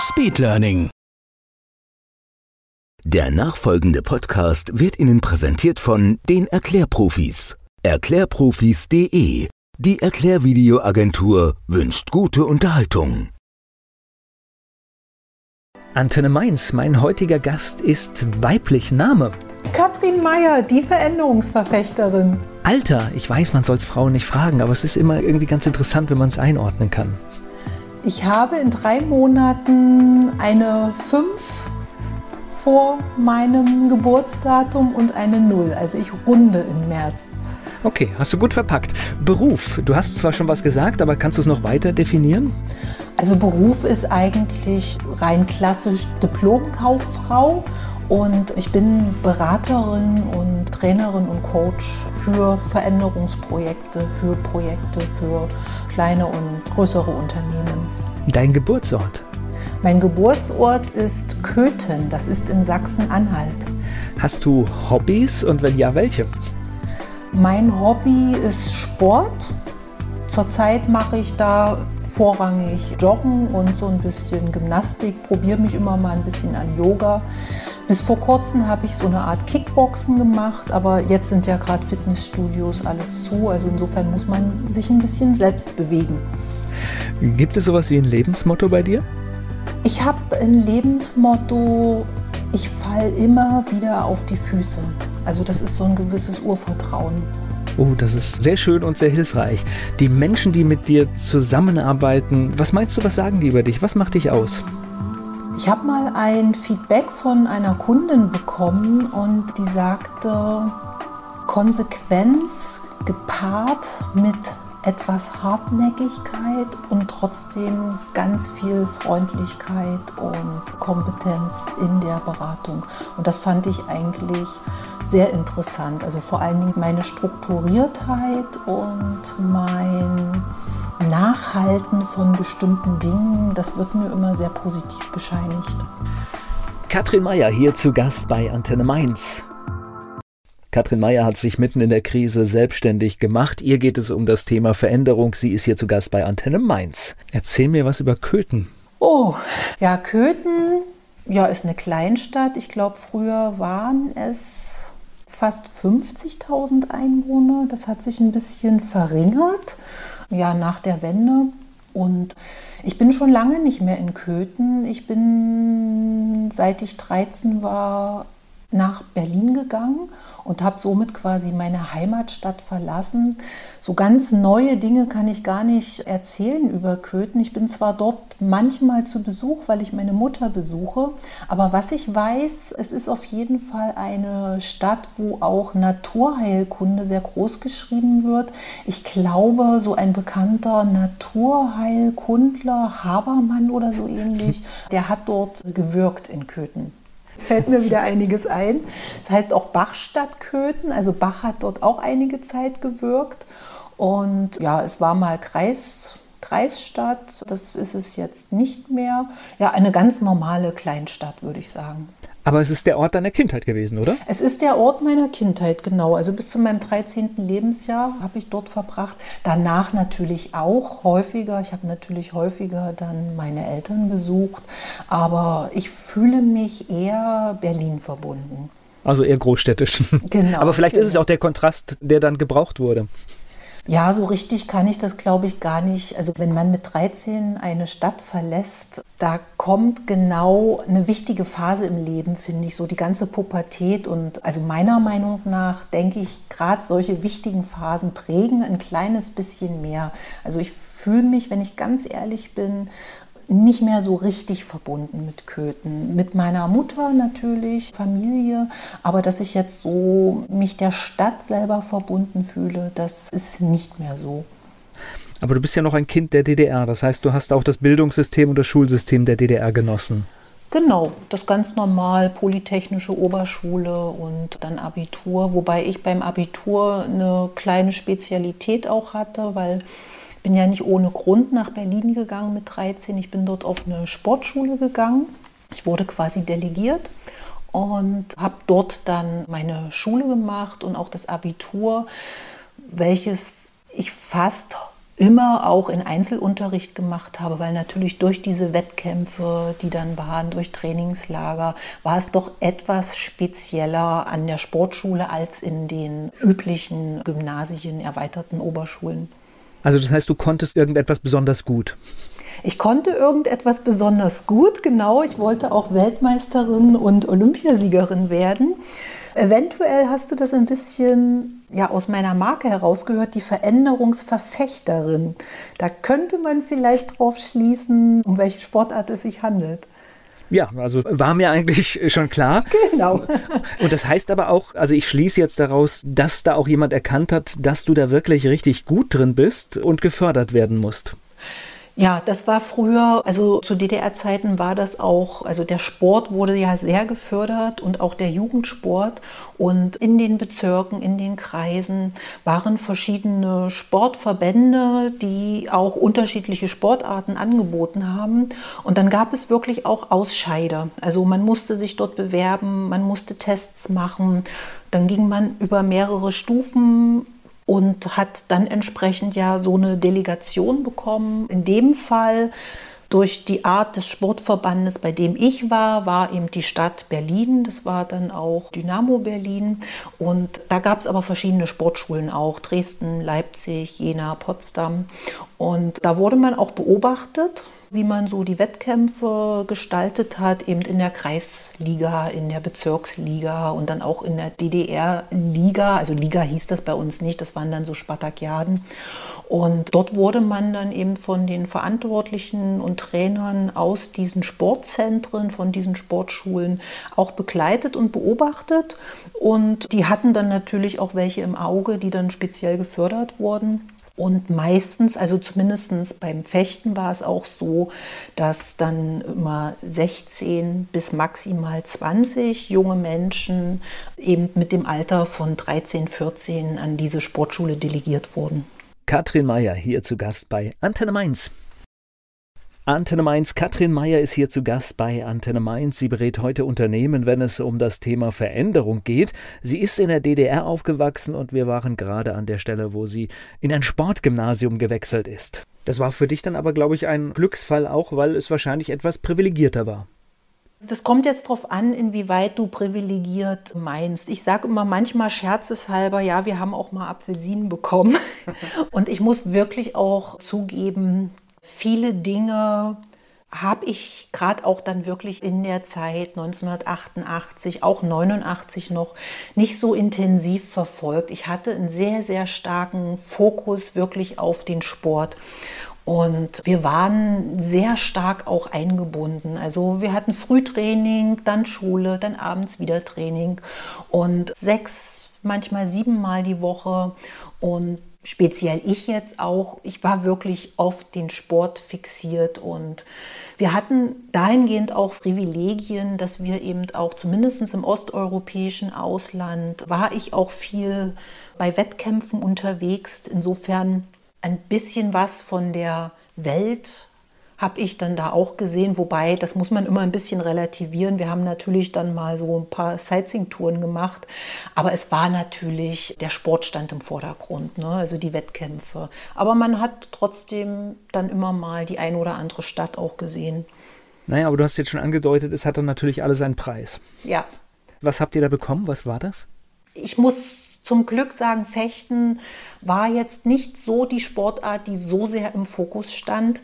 Speedlearning. Der nachfolgende Podcast wird Ihnen präsentiert von den Erklärprofis. Erklärprofis.de. Die Erklärvideoagentur wünscht gute Unterhaltung. Antenne Mainz, mein heutiger Gast ist weiblich Name. Katrin Meyer, die Veränderungsverfechterin. Alter, ich weiß, man soll es Frauen nicht fragen, aber es ist immer irgendwie ganz interessant, wenn man es einordnen kann. Ich habe in drei Monaten eine 5 vor meinem Geburtsdatum und eine 0. Also ich runde im März. Okay, hast du gut verpackt. Beruf, du hast zwar schon was gesagt, aber kannst du es noch weiter definieren? Also Beruf ist eigentlich rein klassisch Diplomkauffrau und ich bin Beraterin und Trainerin und Coach für Veränderungsprojekte, für Projekte, für kleine und größere Unternehmen. Dein Geburtsort? Mein Geburtsort ist Köthen, das ist in Sachsen-Anhalt. Hast du Hobbys und wenn ja, welche? Mein Hobby ist Sport. Zurzeit mache ich da vorrangig Joggen und so ein bisschen Gymnastik, probiere mich immer mal ein bisschen an Yoga. Bis vor kurzem habe ich so eine Art Kickboxen gemacht, aber jetzt sind ja gerade Fitnessstudios alles zu, also insofern muss man sich ein bisschen selbst bewegen. Gibt es sowas wie ein Lebensmotto bei dir? Ich habe ein Lebensmotto, ich falle immer wieder auf die Füße. Also das ist so ein gewisses Urvertrauen. Oh, das ist sehr schön und sehr hilfreich. Die Menschen, die mit dir zusammenarbeiten, was meinst du, was sagen die über dich? Was macht dich aus? Ich habe mal ein Feedback von einer Kundin bekommen und die sagte, Konsequenz gepaart mit etwas Hartnäckigkeit und trotzdem ganz viel Freundlichkeit und Kompetenz in der Beratung. Und das fand ich eigentlich sehr interessant. Also vor allen Dingen meine Strukturiertheit und mein Nachhalten von bestimmten Dingen, das wird mir immer sehr positiv bescheinigt. Katrin Meyer hier zu Gast bei Antenne Mainz. Katrin Meyer hat sich mitten in der Krise selbstständig gemacht. Ihr geht es um das Thema Veränderung. Sie ist hier zu Gast bei Antenne Mainz. Erzähl mir was über Köthen. Oh, ja, Köthen ja, ist eine Kleinstadt. Ich glaube, früher waren es fast 50.000 Einwohner. Das hat sich ein bisschen verringert, ja, nach der Wende. Und ich bin schon lange nicht mehr in Köthen. Ich bin, seit ich 13 war, nach Berlin gegangen und habe somit quasi meine Heimatstadt verlassen. So ganz neue Dinge kann ich gar nicht erzählen über Köthen. Ich bin zwar dort manchmal zu Besuch, weil ich meine Mutter besuche, aber was ich weiß, es ist auf jeden Fall eine Stadt, wo auch Naturheilkunde sehr groß geschrieben wird. Ich glaube, so ein bekannter Naturheilkundler, Habermann oder so ähnlich, der hat dort gewirkt in Köthen fällt mir wieder einiges ein. Das heißt auch Bachstadt-Köthen. Also Bach hat dort auch einige Zeit gewirkt. Und ja, es war mal Kreis, Kreisstadt. Das ist es jetzt nicht mehr. Ja, eine ganz normale Kleinstadt, würde ich sagen. Aber es ist der Ort deiner Kindheit gewesen, oder? Es ist der Ort meiner Kindheit, genau. Also bis zu meinem 13. Lebensjahr habe ich dort verbracht. Danach natürlich auch häufiger. Ich habe natürlich häufiger dann meine Eltern besucht. Aber ich fühle mich eher Berlin verbunden. Also eher großstädtisch. Genau. Aber vielleicht genau. ist es auch der Kontrast, der dann gebraucht wurde. Ja, so richtig kann ich das, glaube ich, gar nicht. Also wenn man mit 13 eine Stadt verlässt, da kommt genau eine wichtige Phase im Leben, finde ich, so die ganze Pubertät. Und also meiner Meinung nach denke ich, gerade solche wichtigen Phasen prägen ein kleines bisschen mehr. Also ich fühle mich, wenn ich ganz ehrlich bin, nicht mehr so richtig verbunden mit Köthen. Mit meiner Mutter natürlich, Familie, aber dass ich jetzt so mich der Stadt selber verbunden fühle, das ist nicht mehr so. Aber du bist ja noch ein Kind der DDR, das heißt, du hast auch das Bildungssystem und das Schulsystem der DDR genossen. Genau, das ganz normal, Polytechnische Oberschule und dann Abitur, wobei ich beim Abitur eine kleine Spezialität auch hatte, weil bin ja nicht ohne Grund nach Berlin gegangen mit 13. Ich bin dort auf eine Sportschule gegangen. Ich wurde quasi delegiert und habe dort dann meine Schule gemacht und auch das Abitur, welches ich fast immer auch in Einzelunterricht gemacht habe, weil natürlich durch diese Wettkämpfe, die dann waren, durch Trainingslager, war es doch etwas spezieller an der Sportschule als in den üblichen Gymnasien, erweiterten Oberschulen. Also das heißt, du konntest irgendetwas besonders gut. Ich konnte irgendetwas besonders gut, genau. Ich wollte auch Weltmeisterin und Olympiasiegerin werden. Eventuell hast du das ein bisschen ja, aus meiner Marke herausgehört, die Veränderungsverfechterin. Da könnte man vielleicht drauf schließen, um welche Sportart es sich handelt. Ja, also war mir eigentlich schon klar. Genau. Und das heißt aber auch, also ich schließe jetzt daraus, dass da auch jemand erkannt hat, dass du da wirklich richtig gut drin bist und gefördert werden musst. Ja, das war früher, also zu DDR-Zeiten war das auch, also der Sport wurde ja sehr gefördert und auch der Jugendsport. Und in den Bezirken, in den Kreisen waren verschiedene Sportverbände, die auch unterschiedliche Sportarten angeboten haben. Und dann gab es wirklich auch Ausscheider. Also man musste sich dort bewerben, man musste Tests machen. Dann ging man über mehrere Stufen und hat dann entsprechend ja so eine Delegation bekommen. In dem Fall durch die Art des Sportverbandes, bei dem ich war, war eben die Stadt Berlin. Das war dann auch Dynamo Berlin. Und da gab es aber verschiedene Sportschulen auch. Dresden, Leipzig, Jena, Potsdam. Und da wurde man auch beobachtet wie man so die Wettkämpfe gestaltet hat, eben in der Kreisliga, in der Bezirksliga und dann auch in der DDR-Liga. Also Liga hieß das bei uns nicht, das waren dann so Spartakiaden. Und dort wurde man dann eben von den Verantwortlichen und Trainern aus diesen Sportzentren, von diesen Sportschulen auch begleitet und beobachtet. Und die hatten dann natürlich auch welche im Auge, die dann speziell gefördert wurden. Und meistens, also zumindest beim Fechten war es auch so, dass dann immer 16 bis maximal 20 junge Menschen eben mit dem Alter von 13, 14 an diese Sportschule delegiert wurden. Katrin Meyer hier zu Gast bei Antenne Mainz. Antenne Mainz, Katrin Meyer ist hier zu Gast bei Antenne Mainz. Sie berät heute Unternehmen, wenn es um das Thema Veränderung geht. Sie ist in der DDR aufgewachsen und wir waren gerade an der Stelle, wo sie in ein Sportgymnasium gewechselt ist. Das war für dich dann aber, glaube ich, ein Glücksfall auch, weil es wahrscheinlich etwas privilegierter war. Das kommt jetzt darauf an, inwieweit du privilegiert meinst. Ich sage immer manchmal scherzeshalber, ja, wir haben auch mal Apfelsinen bekommen. Und ich muss wirklich auch zugeben, Viele Dinge habe ich gerade auch dann wirklich in der Zeit 1988, auch 89 noch nicht so intensiv verfolgt. Ich hatte einen sehr, sehr starken Fokus wirklich auf den Sport. Und wir waren sehr stark auch eingebunden. Also wir hatten Frühtraining, dann Schule, dann abends wieder Training und sechs, manchmal siebenmal die Woche. Und speziell ich jetzt auch, ich war wirklich auf den Sport fixiert und wir hatten dahingehend auch Privilegien, dass wir eben auch zumindest im osteuropäischen Ausland war ich auch viel bei Wettkämpfen unterwegs. Insofern ein bisschen was von der Welt habe ich dann da auch gesehen, wobei das muss man immer ein bisschen relativieren. Wir haben natürlich dann mal so ein paar Sightseeing-Touren gemacht, aber es war natürlich der Sportstand im Vordergrund, ne? also die Wettkämpfe. Aber man hat trotzdem dann immer mal die ein oder andere Stadt auch gesehen. Naja, aber du hast jetzt schon angedeutet, es hat dann natürlich alles einen Preis. Ja. Was habt ihr da bekommen? Was war das? Ich muss zum Glück sagen, Fechten war jetzt nicht so die Sportart, die so sehr im Fokus stand.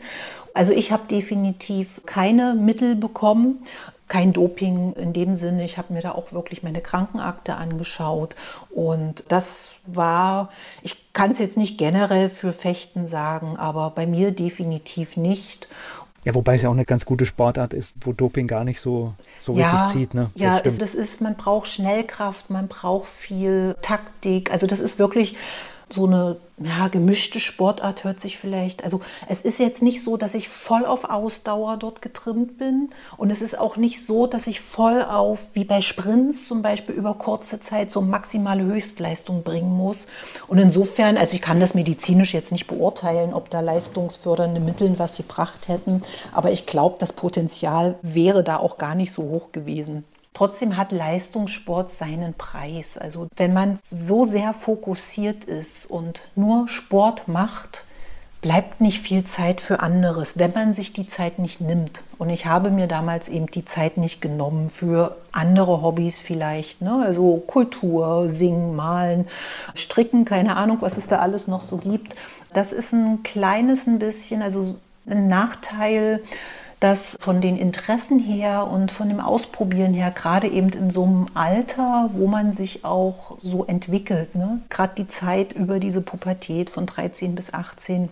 Also ich habe definitiv keine Mittel bekommen, kein Doping in dem Sinne. Ich habe mir da auch wirklich meine Krankenakte angeschaut und das war, ich kann es jetzt nicht generell für Fechten sagen, aber bei mir definitiv nicht. Ja, wobei es ja auch eine ganz gute Sportart ist, wo Doping gar nicht so, so ja, richtig zieht. Ne? Das ja, das ist, man braucht Schnellkraft, man braucht viel Taktik. Also das ist wirklich so eine ja, gemischte Sportart hört sich vielleicht. Also es ist jetzt nicht so, dass ich voll auf Ausdauer dort getrimmt bin. Und es ist auch nicht so, dass ich voll auf, wie bei Sprints zum Beispiel, über kurze Zeit so maximale Höchstleistung bringen muss. Und insofern, also ich kann das medizinisch jetzt nicht beurteilen, ob da leistungsfördernde Mittel was gebracht hätten. Aber ich glaube, das Potenzial wäre da auch gar nicht so hoch gewesen. Trotzdem hat Leistungssport seinen Preis. Also wenn man so sehr fokussiert ist und nur Sport macht, bleibt nicht viel Zeit für anderes, wenn man sich die Zeit nicht nimmt. Und ich habe mir damals eben die Zeit nicht genommen für andere Hobbys vielleicht, ne? also Kultur, Singen, Malen, Stricken, keine Ahnung, was es da alles noch so gibt. Das ist ein kleines ein bisschen, also ein Nachteil dass von den Interessen her und von dem Ausprobieren her, gerade eben in so einem Alter, wo man sich auch so entwickelt, ne? gerade die Zeit über diese Pubertät von 13 bis 18,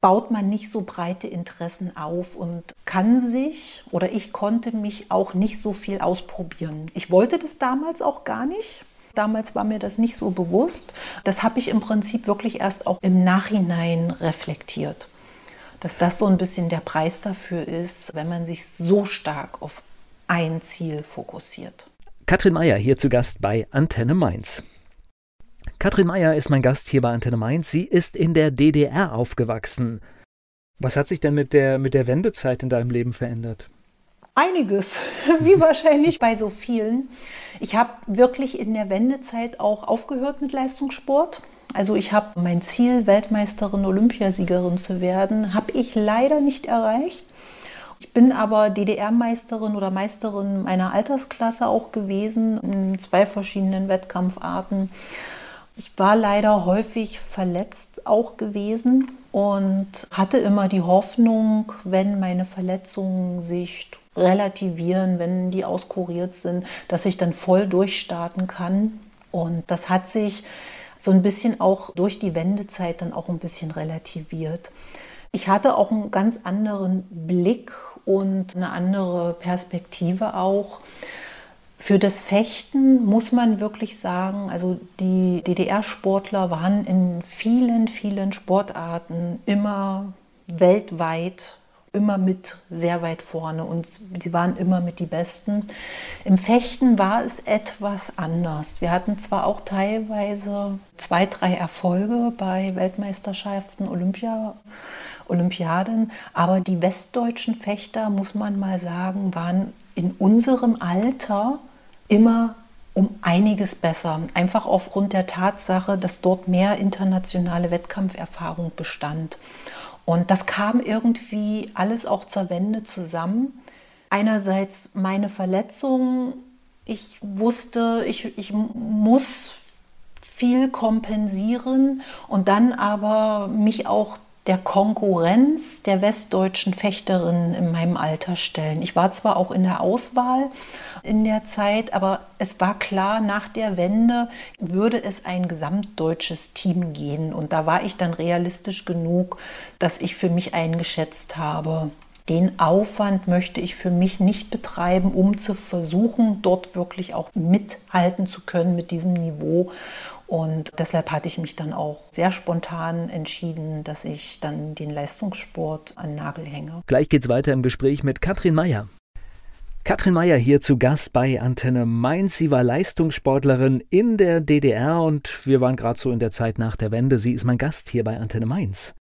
baut man nicht so breite Interessen auf und kann sich oder ich konnte mich auch nicht so viel ausprobieren. Ich wollte das damals auch gar nicht. Damals war mir das nicht so bewusst. Das habe ich im Prinzip wirklich erst auch im Nachhinein reflektiert dass das so ein bisschen der Preis dafür ist, wenn man sich so stark auf ein Ziel fokussiert. Katrin Meyer hier zu Gast bei Antenne Mainz. Katrin Meyer ist mein Gast hier bei Antenne Mainz. Sie ist in der DDR aufgewachsen. Was hat sich denn mit der, mit der Wendezeit in deinem Leben verändert? Einiges, wie wahrscheinlich bei so vielen. Ich habe wirklich in der Wendezeit auch aufgehört mit Leistungssport. Also ich habe mein Ziel, Weltmeisterin, Olympiasiegerin zu werden, habe ich leider nicht erreicht. Ich bin aber DDR-Meisterin oder Meisterin meiner Altersklasse auch gewesen in zwei verschiedenen Wettkampfarten. Ich war leider häufig verletzt auch gewesen und hatte immer die Hoffnung, wenn meine Verletzungen sich relativieren, wenn die auskuriert sind, dass ich dann voll durchstarten kann. Und das hat sich so ein bisschen auch durch die Wendezeit dann auch ein bisschen relativiert. Ich hatte auch einen ganz anderen Blick und eine andere Perspektive auch. Für das Fechten muss man wirklich sagen, also die DDR-Sportler waren in vielen, vielen Sportarten immer weltweit immer mit sehr weit vorne und sie waren immer mit die Besten. Im Fechten war es etwas anders. Wir hatten zwar auch teilweise zwei, drei Erfolge bei Weltmeisterschaften, Olympia, Olympiaden, aber die westdeutschen Fechter, muss man mal sagen, waren in unserem Alter immer um einiges besser. Einfach aufgrund der Tatsache, dass dort mehr internationale Wettkampferfahrung bestand. Und das kam irgendwie alles auch zur Wende zusammen. Einerseits meine Verletzung. Ich wusste, ich, ich muss viel kompensieren und dann aber mich auch der Konkurrenz der westdeutschen Fechterinnen in meinem Alter stellen. Ich war zwar auch in der Auswahl in der Zeit, aber es war klar, nach der Wende würde es ein gesamtdeutsches Team gehen. Und da war ich dann realistisch genug, dass ich für mich eingeschätzt habe, den Aufwand möchte ich für mich nicht betreiben, um zu versuchen, dort wirklich auch mithalten zu können mit diesem Niveau. Und deshalb hatte ich mich dann auch sehr spontan entschieden, dass ich dann den Leistungssport an den Nagel hänge. Gleich geht's weiter im Gespräch mit Katrin Meyer. Katrin Meyer hier zu Gast bei Antenne Mainz. Sie war Leistungssportlerin in der DDR und wir waren gerade so in der Zeit nach der Wende. Sie ist mein Gast hier bei Antenne Mainz.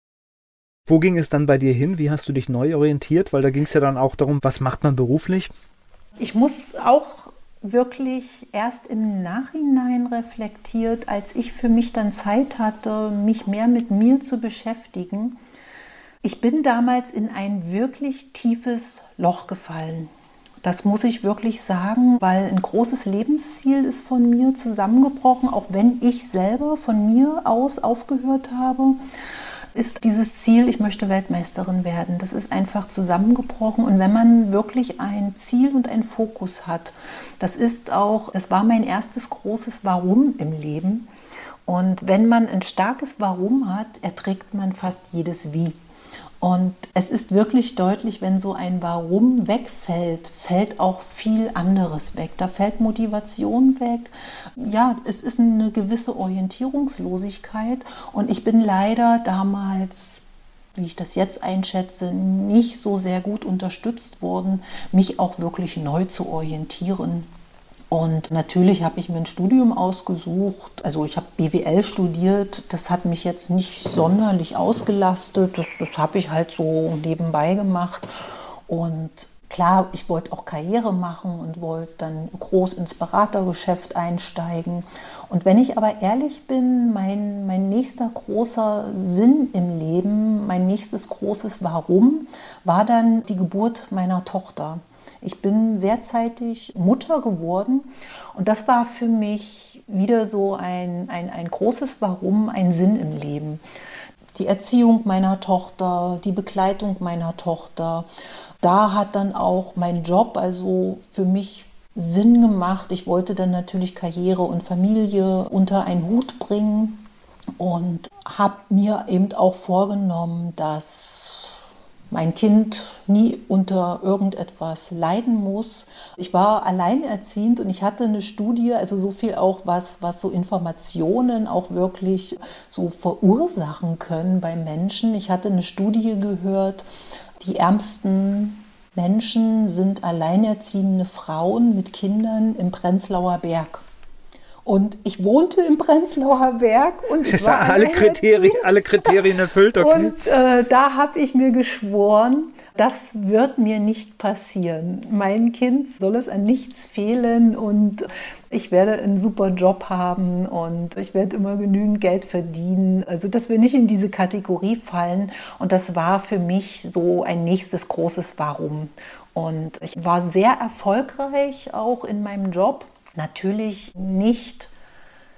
Wo ging es dann bei dir hin? Wie hast du dich neu orientiert? Weil da ging es ja dann auch darum, was macht man beruflich? Ich muss auch wirklich erst im Nachhinein reflektiert, als ich für mich dann Zeit hatte, mich mehr mit mir zu beschäftigen. Ich bin damals in ein wirklich tiefes Loch gefallen. Das muss ich wirklich sagen, weil ein großes Lebensziel ist von mir zusammengebrochen, auch wenn ich selber von mir aus aufgehört habe ist dieses Ziel, ich möchte Weltmeisterin werden. Das ist einfach zusammengebrochen. Und wenn man wirklich ein Ziel und einen Fokus hat, das ist auch, das war mein erstes großes Warum im Leben. Und wenn man ein starkes Warum hat, erträgt man fast jedes Wie. Und es ist wirklich deutlich, wenn so ein Warum wegfällt, fällt auch viel anderes weg. Da fällt Motivation weg. Ja, es ist eine gewisse Orientierungslosigkeit. Und ich bin leider damals wie ich das jetzt einschätze, nicht so sehr gut unterstützt worden, mich auch wirklich neu zu orientieren. Und natürlich habe ich mir ein Studium ausgesucht. Also ich habe BWL studiert. Das hat mich jetzt nicht sonderlich ausgelastet. Das, das habe ich halt so nebenbei gemacht. Und klar, ich wollte auch Karriere machen und wollte dann groß ins Beratergeschäft einsteigen. Und wenn ich aber ehrlich bin, mein, mein nächster großer Sinn im Leben, mein nächstes großes Warum war dann die Geburt meiner Tochter. Ich bin sehr zeitig Mutter geworden und das war für mich wieder so ein, ein, ein großes Warum, ein Sinn im Leben. Die Erziehung meiner Tochter, die Begleitung meiner Tochter, da hat dann auch mein Job also für mich Sinn gemacht. Ich wollte dann natürlich Karriere und Familie unter einen Hut bringen und habe mir eben auch vorgenommen, dass mein Kind nie unter irgendetwas leiden muss. Ich war alleinerziehend und ich hatte eine Studie, also so viel auch, was, was so Informationen auch wirklich so verursachen können bei Menschen. Ich hatte eine Studie gehört, die ärmsten Menschen sind alleinerziehende Frauen mit Kindern im Prenzlauer Berg. Und ich wohnte im Prenzlauer Berg und ich war alle Kriterien, alle Kriterien erfüllt. Okay. Und äh, da habe ich mir geschworen, das wird mir nicht passieren. Mein Kind soll es an nichts fehlen und ich werde einen super Job haben und ich werde immer genügend Geld verdienen. Also, dass wir nicht in diese Kategorie fallen. Und das war für mich so ein nächstes großes Warum. Und ich war sehr erfolgreich auch in meinem Job Natürlich nicht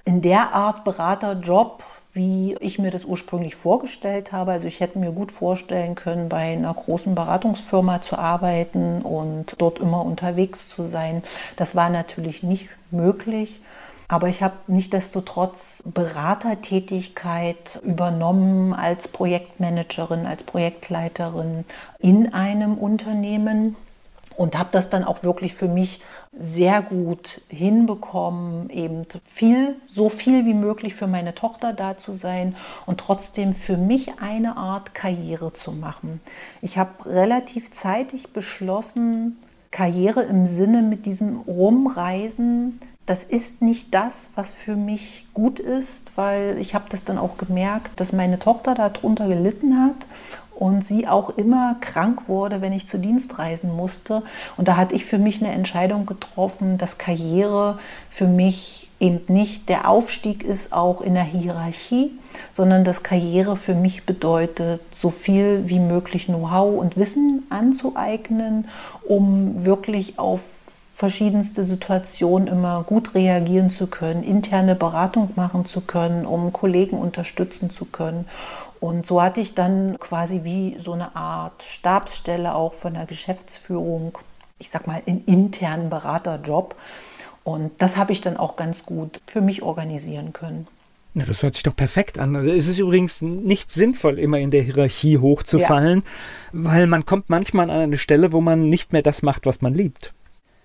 in der Art Beraterjob, wie ich mir das ursprünglich vorgestellt habe. Also ich hätte mir gut vorstellen können, bei einer großen Beratungsfirma zu arbeiten und dort immer unterwegs zu sein. Das war natürlich nicht möglich. Aber ich habe nichtdestotrotz Beratertätigkeit übernommen als Projektmanagerin, als Projektleiterin in einem Unternehmen und habe das dann auch wirklich für mich sehr gut hinbekommen, eben viel, so viel wie möglich für meine Tochter da zu sein und trotzdem für mich eine Art Karriere zu machen. Ich habe relativ zeitig beschlossen, Karriere im Sinne mit diesem Rumreisen, das ist nicht das, was für mich gut ist, weil ich habe das dann auch gemerkt, dass meine Tochter darunter gelitten hat und sie auch immer krank wurde, wenn ich zu Dienstreisen musste. Und da hatte ich für mich eine Entscheidung getroffen, dass Karriere für mich eben nicht der Aufstieg ist, auch in der Hierarchie, sondern dass Karriere für mich bedeutet, so viel wie möglich Know-how und Wissen anzueignen, um wirklich auf verschiedenste Situationen immer gut reagieren zu können, interne Beratung machen zu können, um Kollegen unterstützen zu können. Und so hatte ich dann quasi wie so eine Art Stabsstelle auch von der Geschäftsführung, ich sag mal, einen internen Beraterjob. Und das habe ich dann auch ganz gut für mich organisieren können. Na, das hört sich doch perfekt an. Also es ist übrigens nicht sinnvoll, immer in der Hierarchie hochzufallen, ja. weil man kommt manchmal an eine Stelle, wo man nicht mehr das macht, was man liebt.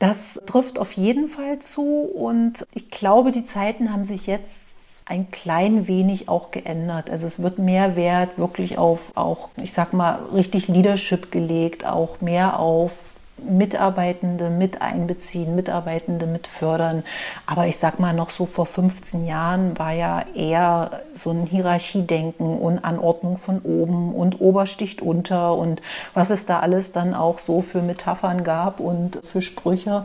Das trifft auf jeden Fall zu und ich glaube, die Zeiten haben sich jetzt ein klein wenig auch geändert. Also es wird mehr Wert wirklich auf auch, ich sag mal, richtig Leadership gelegt, auch mehr auf Mitarbeitende mit einbeziehen, Mitarbeitende mit fördern. Aber ich sag mal, noch so vor 15 Jahren war ja eher so ein Hierarchiedenken und Anordnung von oben und Obersticht unter und was es da alles dann auch so für Metaphern gab und für Sprüche.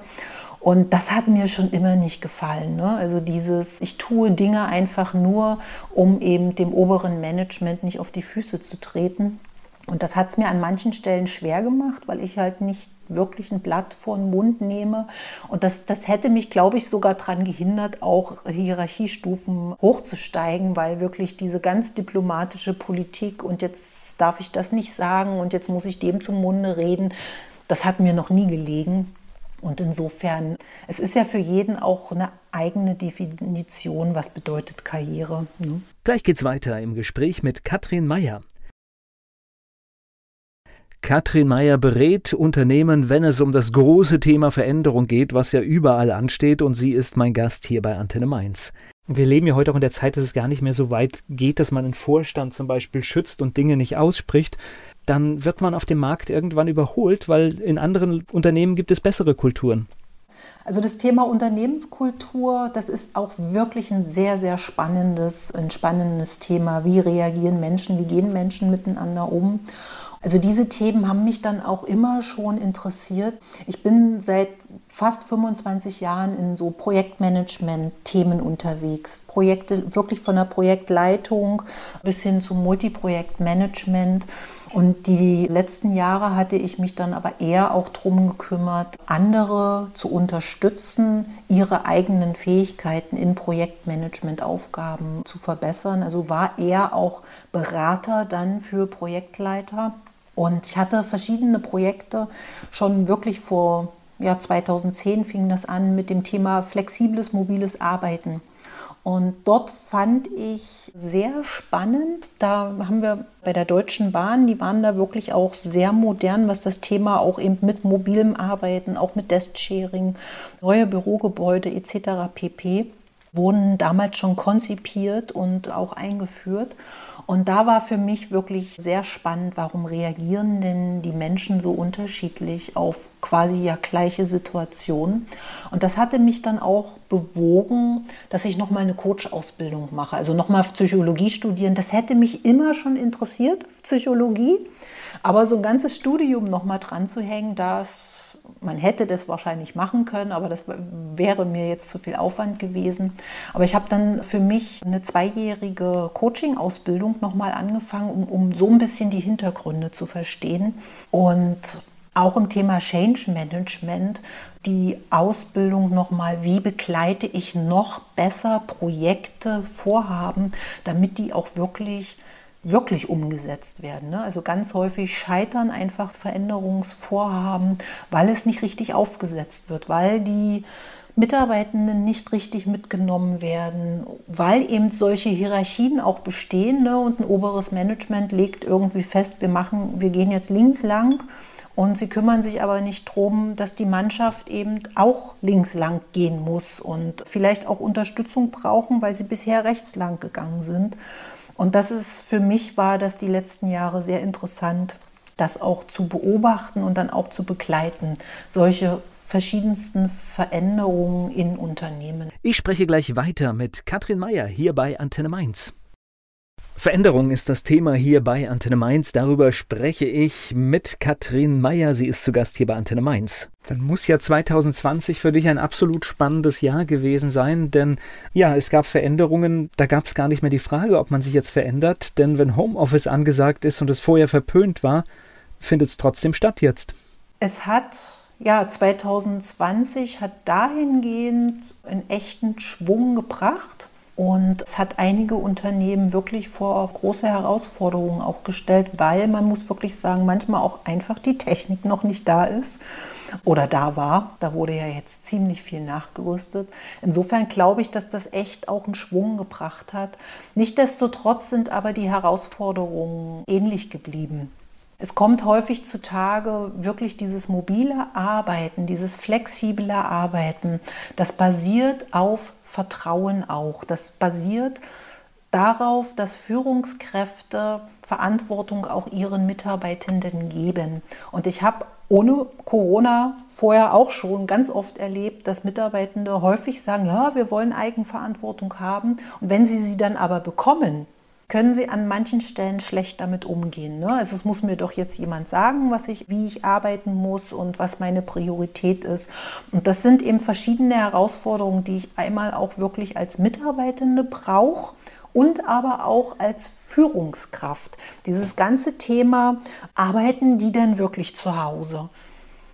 Und das hat mir schon immer nicht gefallen. Ne? Also dieses, ich tue Dinge einfach nur, um eben dem oberen Management nicht auf die Füße zu treten. Und das hat es mir an manchen Stellen schwer gemacht, weil ich halt nicht wirklich ein Blatt vor den Mund nehme. Und das, das hätte mich, glaube ich, sogar daran gehindert, auch Hierarchiestufen hochzusteigen, weil wirklich diese ganz diplomatische Politik und jetzt darf ich das nicht sagen und jetzt muss ich dem zum Munde reden, das hat mir noch nie gelegen. Und insofern, es ist ja für jeden auch eine eigene Definition, was bedeutet Karriere. Ne? Gleich geht's weiter im Gespräch mit Katrin Meyer. Katrin Meyer berät Unternehmen, wenn es um das große Thema Veränderung geht, was ja überall ansteht, und sie ist mein Gast hier bei Antenne Mainz. Wir leben ja heute auch in der Zeit, dass es gar nicht mehr so weit geht, dass man einen Vorstand zum Beispiel schützt und Dinge nicht ausspricht. Dann wird man auf dem Markt irgendwann überholt, weil in anderen Unternehmen gibt es bessere Kulturen. Also das Thema Unternehmenskultur, das ist auch wirklich ein sehr, sehr spannendes, ein spannendes Thema. Wie reagieren Menschen, wie gehen Menschen miteinander um? Also diese Themen haben mich dann auch immer schon interessiert. Ich bin seit fast 25 Jahren in so Projektmanagement-Themen unterwegs. Projekte wirklich von der Projektleitung bis hin zum Multiprojektmanagement. Und die letzten Jahre hatte ich mich dann aber eher auch darum gekümmert, andere zu unterstützen, ihre eigenen Fähigkeiten in Projektmanagement-Aufgaben zu verbessern. Also war eher auch Berater dann für Projektleiter. Und ich hatte verschiedene Projekte schon wirklich vor ja, 2010 fing das an mit dem Thema flexibles, mobiles Arbeiten. Und dort fand ich sehr spannend, da haben wir bei der Deutschen Bahn, die waren da wirklich auch sehr modern, was das Thema auch eben mit mobilem Arbeiten, auch mit Desk-Sharing, neue Bürogebäude etc. pp. wurden damals schon konzipiert und auch eingeführt. Und da war für mich wirklich sehr spannend, warum reagieren denn die Menschen so unterschiedlich auf quasi ja gleiche Situationen. Und das hatte mich dann auch bewogen, dass ich nochmal eine Coach-Ausbildung mache, also nochmal Psychologie studieren. Das hätte mich immer schon interessiert, Psychologie. Aber so ein ganzes Studium nochmal dran zu hängen, das man hätte das wahrscheinlich machen können, aber das wäre mir jetzt zu viel Aufwand gewesen. Aber ich habe dann für mich eine zweijährige Coaching-Ausbildung nochmal angefangen, um, um so ein bisschen die Hintergründe zu verstehen. Und auch im Thema Change Management die Ausbildung nochmal, wie begleite ich noch besser Projekte, Vorhaben, damit die auch wirklich wirklich umgesetzt werden. Ne? Also ganz häufig scheitern einfach Veränderungsvorhaben, weil es nicht richtig aufgesetzt wird, weil die Mitarbeitenden nicht richtig mitgenommen werden, weil eben solche Hierarchien auch bestehen ne? und ein oberes Management legt irgendwie fest, wir machen, wir gehen jetzt links lang und sie kümmern sich aber nicht darum, dass die Mannschaft eben auch links lang gehen muss und vielleicht auch Unterstützung brauchen, weil sie bisher rechts lang gegangen sind. Und das ist für mich war das die letzten Jahre sehr interessant, das auch zu beobachten und dann auch zu begleiten, solche verschiedensten Veränderungen in Unternehmen. Ich spreche gleich weiter mit Katrin Meyer hier bei Antenne Mainz. Veränderung ist das Thema hier bei Antenne Mainz. Darüber spreche ich mit Katrin Meyer. Sie ist zu Gast hier bei Antenne Mainz. Dann muss ja 2020 für dich ein absolut spannendes Jahr gewesen sein, denn ja, es gab Veränderungen. Da gab es gar nicht mehr die Frage, ob man sich jetzt verändert, denn wenn Homeoffice angesagt ist und es vorher verpönt war, findet es trotzdem statt jetzt. Es hat ja, 2020 hat dahingehend einen echten Schwung gebracht. Und es hat einige Unternehmen wirklich vor große Herausforderungen auch gestellt, weil man muss wirklich sagen, manchmal auch einfach die Technik noch nicht da ist oder da war. Da wurde ja jetzt ziemlich viel nachgerüstet. Insofern glaube ich, dass das echt auch einen Schwung gebracht hat. Nichtsdestotrotz sind aber die Herausforderungen ähnlich geblieben. Es kommt häufig zutage wirklich dieses mobile Arbeiten, dieses flexible Arbeiten. Das basiert auf Vertrauen auch. Das basiert darauf, dass Führungskräfte Verantwortung auch ihren Mitarbeitenden geben. Und ich habe ohne Corona vorher auch schon ganz oft erlebt, dass Mitarbeitende häufig sagen, ja, wir wollen Eigenverantwortung haben. Und wenn sie sie dann aber bekommen, können sie an manchen Stellen schlecht damit umgehen. Ne? Also es muss mir doch jetzt jemand sagen, was ich, wie ich arbeiten muss und was meine Priorität ist. Und das sind eben verschiedene Herausforderungen, die ich einmal auch wirklich als Mitarbeitende brauche und aber auch als Führungskraft. Dieses ganze Thema, arbeiten die denn wirklich zu Hause?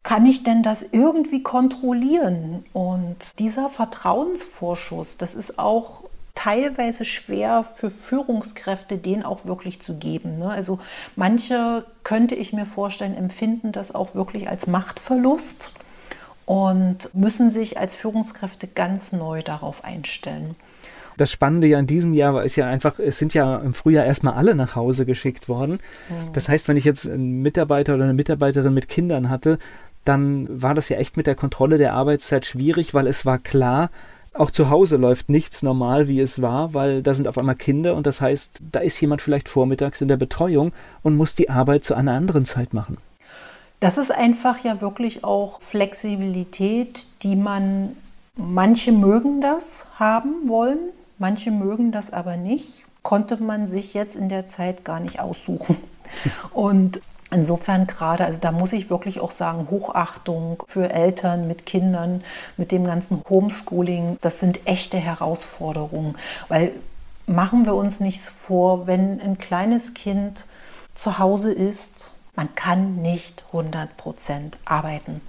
Kann ich denn das irgendwie kontrollieren? Und dieser Vertrauensvorschuss, das ist auch teilweise schwer für Führungskräfte, den auch wirklich zu geben. Ne? Also manche könnte ich mir vorstellen, empfinden das auch wirklich als Machtverlust und müssen sich als Führungskräfte ganz neu darauf einstellen. Das Spannende ja in diesem Jahr ist ja einfach, es sind ja im Frühjahr erstmal alle nach Hause geschickt worden. Mhm. Das heißt, wenn ich jetzt einen Mitarbeiter oder eine Mitarbeiterin mit Kindern hatte, dann war das ja echt mit der Kontrolle der Arbeitszeit schwierig, weil es war klar, auch zu Hause läuft nichts normal, wie es war, weil da sind auf einmal Kinder und das heißt, da ist jemand vielleicht vormittags in der Betreuung und muss die Arbeit zu einer anderen Zeit machen. Das ist einfach ja wirklich auch Flexibilität, die man, manche mögen das haben wollen, manche mögen das aber nicht, konnte man sich jetzt in der Zeit gar nicht aussuchen. Und Insofern gerade, also da muss ich wirklich auch sagen, Hochachtung für Eltern mit Kindern, mit dem ganzen Homeschooling, das sind echte Herausforderungen, weil machen wir uns nichts vor, wenn ein kleines Kind zu Hause ist, man kann nicht 100 Prozent arbeiten.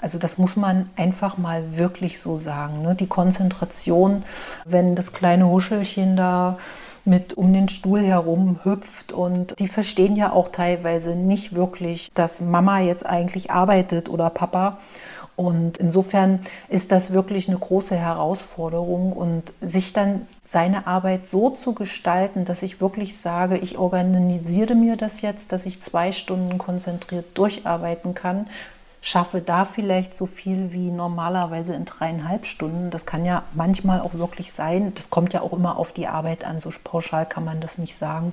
Also das muss man einfach mal wirklich so sagen. Ne? Die Konzentration, wenn das kleine Huschelchen da mit um den Stuhl herum hüpft und die verstehen ja auch teilweise nicht wirklich, dass Mama jetzt eigentlich arbeitet oder Papa. Und insofern ist das wirklich eine große Herausforderung und sich dann seine Arbeit so zu gestalten, dass ich wirklich sage, ich organisiere mir das jetzt, dass ich zwei Stunden konzentriert durcharbeiten kann, schaffe da vielleicht so viel wie normalerweise in dreieinhalb Stunden. Das kann ja manchmal auch wirklich sein. Das kommt ja auch immer auf die Arbeit an. So pauschal kann man das nicht sagen.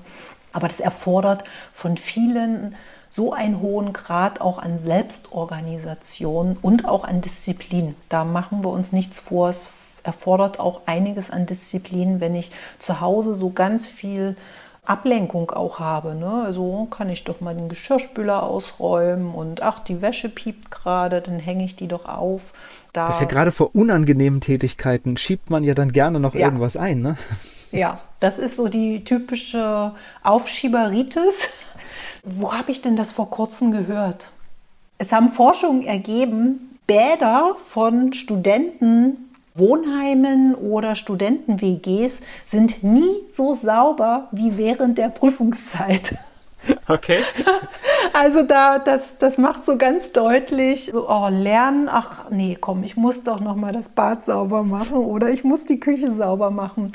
Aber das erfordert von vielen so einen hohen Grad auch an Selbstorganisation und auch an Disziplin. Da machen wir uns nichts vor. Es erfordert auch einiges an Disziplin, wenn ich zu Hause so ganz viel Ablenkung auch habe. Ne? Also kann ich doch mal den Geschirrspüler ausräumen und ach, die Wäsche piept gerade, dann hänge ich die doch auf. Da das ist ja gerade vor unangenehmen Tätigkeiten schiebt man ja dann gerne noch ja. irgendwas ein. Ne? Ja, das ist so die typische Aufschieberitis. Wo habe ich denn das vor kurzem gehört? Es haben Forschungen ergeben, Bäder von Studenten Wohnheimen oder Studenten-WGs sind nie so sauber wie während der Prüfungszeit. Okay. Also da, das, das macht so ganz deutlich, so, oh, lernen, ach nee, komm, ich muss doch noch mal das Bad sauber machen oder ich muss die Küche sauber machen.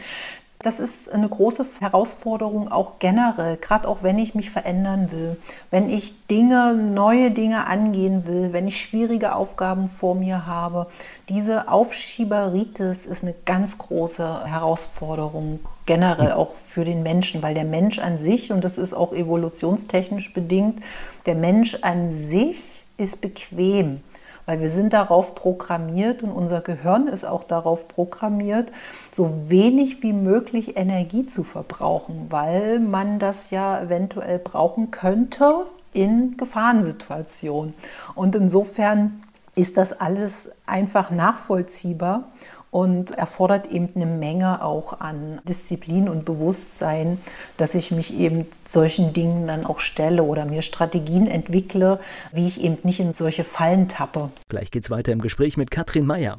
Das ist eine große Herausforderung auch generell, gerade auch wenn ich mich verändern will, wenn ich Dinge, neue Dinge angehen will, wenn ich schwierige Aufgaben vor mir habe. Diese Aufschieberitis ist eine ganz große Herausforderung generell auch für den Menschen, weil der Mensch an sich, und das ist auch evolutionstechnisch bedingt, der Mensch an sich ist bequem weil wir sind darauf programmiert und unser Gehirn ist auch darauf programmiert, so wenig wie möglich Energie zu verbrauchen, weil man das ja eventuell brauchen könnte in Gefahrensituationen. Und insofern ist das alles einfach nachvollziehbar und erfordert eben eine Menge auch an Disziplin und Bewusstsein, dass ich mich eben solchen Dingen dann auch stelle oder mir Strategien entwickle, wie ich eben nicht in solche Fallen tappe. Gleich geht's weiter im Gespräch mit Katrin Meyer.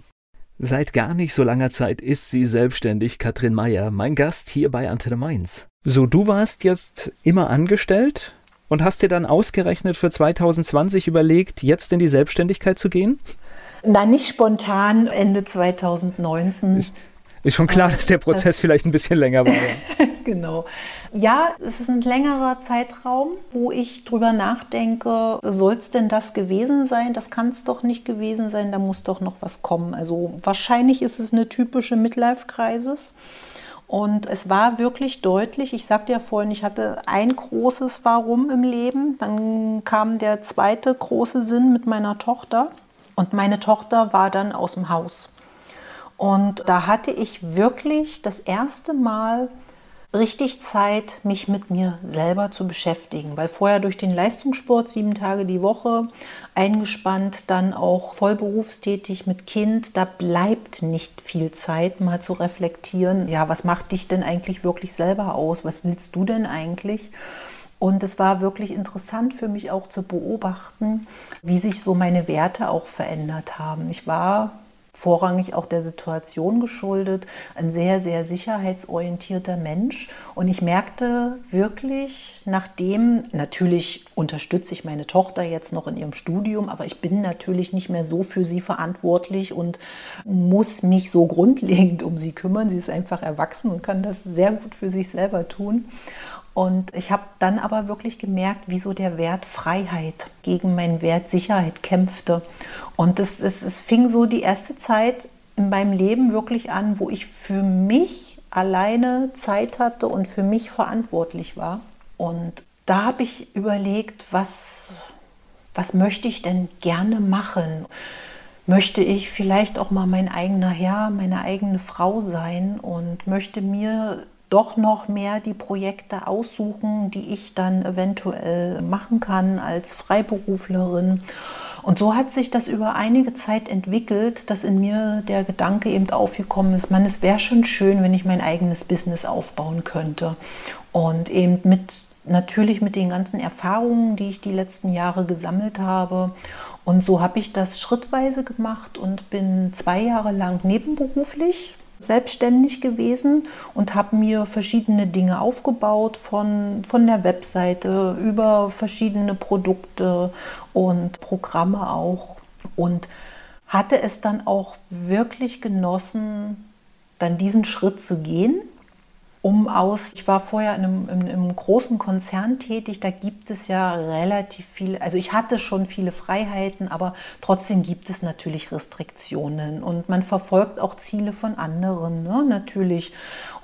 Seit gar nicht so langer Zeit ist sie selbstständig, Katrin Meyer, mein Gast hier bei Antenne Mainz. So, du warst jetzt immer angestellt und hast dir dann ausgerechnet für 2020 überlegt, jetzt in die Selbstständigkeit zu gehen? Nein, nicht spontan, Ende 2019. Ist, ist schon klar, dass der Prozess das, vielleicht ein bisschen länger war. genau. Ja, es ist ein längerer Zeitraum, wo ich drüber nachdenke, soll es denn das gewesen sein? Das kann es doch nicht gewesen sein, da muss doch noch was kommen. Also wahrscheinlich ist es eine typische Midlife-Crisis. Und es war wirklich deutlich, ich sagte ja vorhin, ich hatte ein großes Warum im Leben, dann kam der zweite große Sinn mit meiner Tochter. Und meine Tochter war dann aus dem Haus. Und da hatte ich wirklich das erste Mal richtig Zeit, mich mit mir selber zu beschäftigen, weil vorher durch den Leistungssport sieben Tage die Woche eingespannt, dann auch vollberufstätig mit Kind, da bleibt nicht viel Zeit, mal zu reflektieren, ja, was macht dich denn eigentlich wirklich selber aus? Was willst du denn eigentlich? Und es war wirklich interessant für mich auch zu beobachten, wie sich so meine Werte auch verändert haben. Ich war vorrangig auch der Situation geschuldet, ein sehr, sehr sicherheitsorientierter Mensch. Und ich merkte wirklich, nachdem, natürlich unterstütze ich meine Tochter jetzt noch in ihrem Studium, aber ich bin natürlich nicht mehr so für sie verantwortlich und muss mich so grundlegend um sie kümmern. Sie ist einfach erwachsen und kann das sehr gut für sich selber tun. Und ich habe dann aber wirklich gemerkt, wieso der Wert Freiheit gegen meinen Wert Sicherheit kämpfte. Und es, es, es fing so die erste Zeit in meinem Leben wirklich an, wo ich für mich alleine Zeit hatte und für mich verantwortlich war. Und da habe ich überlegt, was, was möchte ich denn gerne machen? Möchte ich vielleicht auch mal mein eigener Herr, meine eigene Frau sein und möchte mir doch noch mehr die Projekte aussuchen, die ich dann eventuell machen kann als Freiberuflerin. Und so hat sich das über einige Zeit entwickelt, dass in mir der Gedanke eben aufgekommen ist, man, es wäre schon schön, wenn ich mein eigenes Business aufbauen könnte. Und eben mit, natürlich mit den ganzen Erfahrungen, die ich die letzten Jahre gesammelt habe. Und so habe ich das schrittweise gemacht und bin zwei Jahre lang nebenberuflich selbstständig gewesen und habe mir verschiedene Dinge aufgebaut, von, von der Webseite über verschiedene Produkte und Programme auch. Und hatte es dann auch wirklich genossen, dann diesen Schritt zu gehen um aus, ich war vorher in einem, in einem, großen Konzern tätig, da gibt es ja relativ viele, also ich hatte schon viele Freiheiten, aber trotzdem gibt es natürlich Restriktionen und man verfolgt auch Ziele von anderen, ne, natürlich.